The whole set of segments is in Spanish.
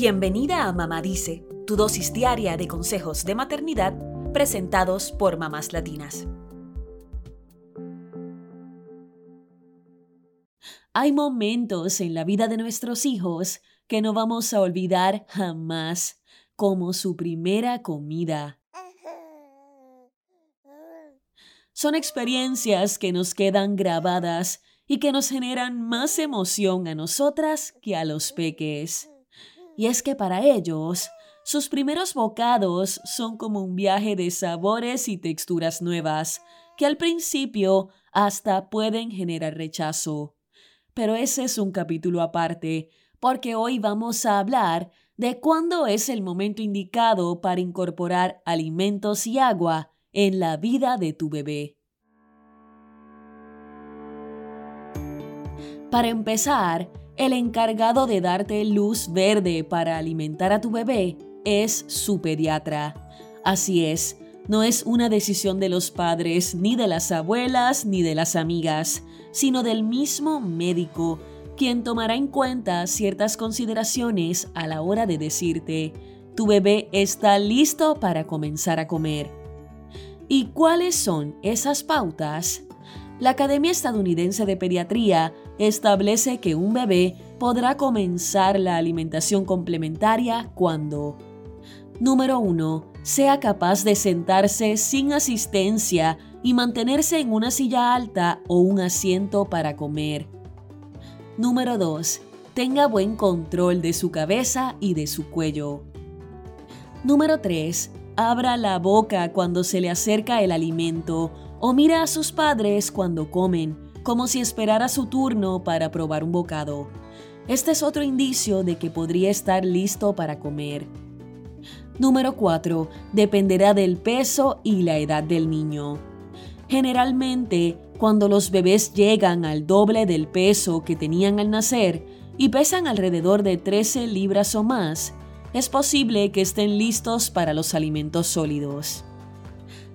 Bienvenida a Mamá Dice, tu dosis diaria de consejos de maternidad presentados por mamás latinas. Hay momentos en la vida de nuestros hijos que no vamos a olvidar jamás, como su primera comida. Son experiencias que nos quedan grabadas y que nos generan más emoción a nosotras que a los peques. Y es que para ellos, sus primeros bocados son como un viaje de sabores y texturas nuevas, que al principio hasta pueden generar rechazo. Pero ese es un capítulo aparte, porque hoy vamos a hablar de cuándo es el momento indicado para incorporar alimentos y agua en la vida de tu bebé. Para empezar, el encargado de darte luz verde para alimentar a tu bebé es su pediatra. Así es, no es una decisión de los padres, ni de las abuelas, ni de las amigas, sino del mismo médico, quien tomará en cuenta ciertas consideraciones a la hora de decirte, tu bebé está listo para comenzar a comer. ¿Y cuáles son esas pautas? La Academia Estadounidense de Pediatría establece que un bebé podrá comenzar la alimentación complementaria cuando Número 1. Sea capaz de sentarse sin asistencia y mantenerse en una silla alta o un asiento para comer. Número 2. Tenga buen control de su cabeza y de su cuello. Número 3. Abra la boca cuando se le acerca el alimento o mira a sus padres cuando comen, como si esperara su turno para probar un bocado. Este es otro indicio de que podría estar listo para comer. Número 4. Dependerá del peso y la edad del niño. Generalmente, cuando los bebés llegan al doble del peso que tenían al nacer y pesan alrededor de 13 libras o más, es posible que estén listos para los alimentos sólidos.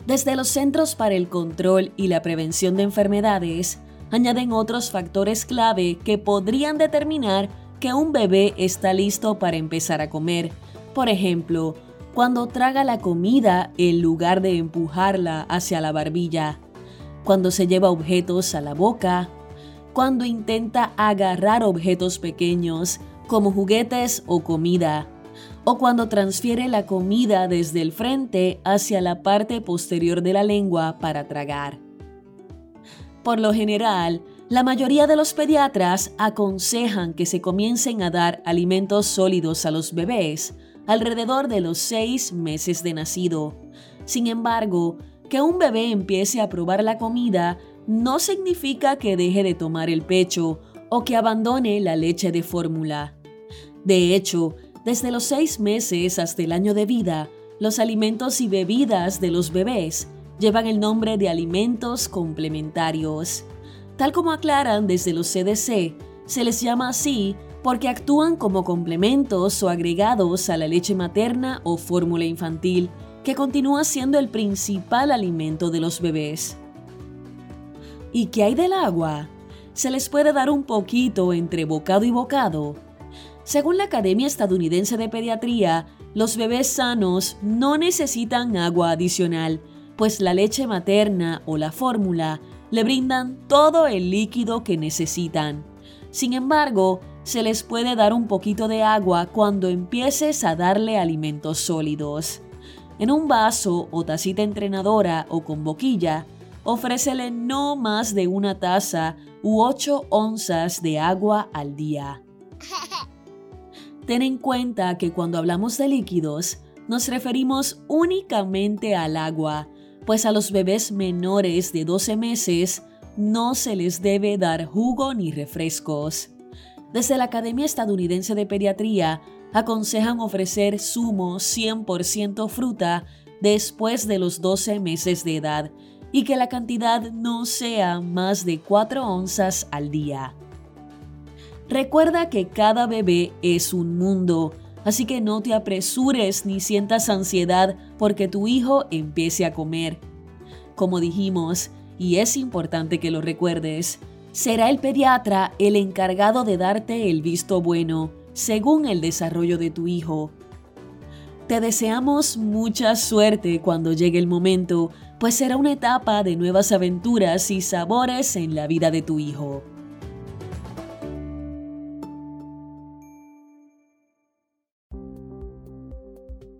Desde los Centros para el Control y la Prevención de Enfermedades, añaden otros factores clave que podrían determinar que un bebé está listo para empezar a comer. Por ejemplo, cuando traga la comida en lugar de empujarla hacia la barbilla, cuando se lleva objetos a la boca, cuando intenta agarrar objetos pequeños como juguetes o comida, o cuando transfiere la comida desde el frente hacia la parte posterior de la lengua para tragar. Por lo general, la mayoría de los pediatras aconsejan que se comiencen a dar alimentos sólidos a los bebés alrededor de los seis meses de nacido. Sin embargo, que un bebé empiece a probar la comida no significa que deje de tomar el pecho o que abandone la leche de fórmula. De hecho, desde los seis meses hasta el año de vida, los alimentos y bebidas de los bebés llevan el nombre de alimentos complementarios. Tal como aclaran desde los CDC, se les llama así porque actúan como complementos o agregados a la leche materna o fórmula infantil, que continúa siendo el principal alimento de los bebés. ¿Y qué hay del agua? Se les puede dar un poquito entre bocado y bocado, según la Academia Estadounidense de Pediatría, los bebés sanos no necesitan agua adicional, pues la leche materna o la fórmula le brindan todo el líquido que necesitan. Sin embargo, se les puede dar un poquito de agua cuando empieces a darle alimentos sólidos. En un vaso o tacita entrenadora o con boquilla, ofrécele no más de una taza u 8 onzas de agua al día. Ten en cuenta que cuando hablamos de líquidos, nos referimos únicamente al agua, pues a los bebés menores de 12 meses no se les debe dar jugo ni refrescos. Desde la Academia Estadounidense de Pediatría aconsejan ofrecer zumo 100% fruta después de los 12 meses de edad y que la cantidad no sea más de 4 onzas al día. Recuerda que cada bebé es un mundo, así que no te apresures ni sientas ansiedad porque tu hijo empiece a comer. Como dijimos, y es importante que lo recuerdes, Será el pediatra el encargado de darte el visto bueno, según el desarrollo de tu hijo. Te deseamos mucha suerte cuando llegue el momento, pues será una etapa de nuevas aventuras y sabores en la vida de tu hijo.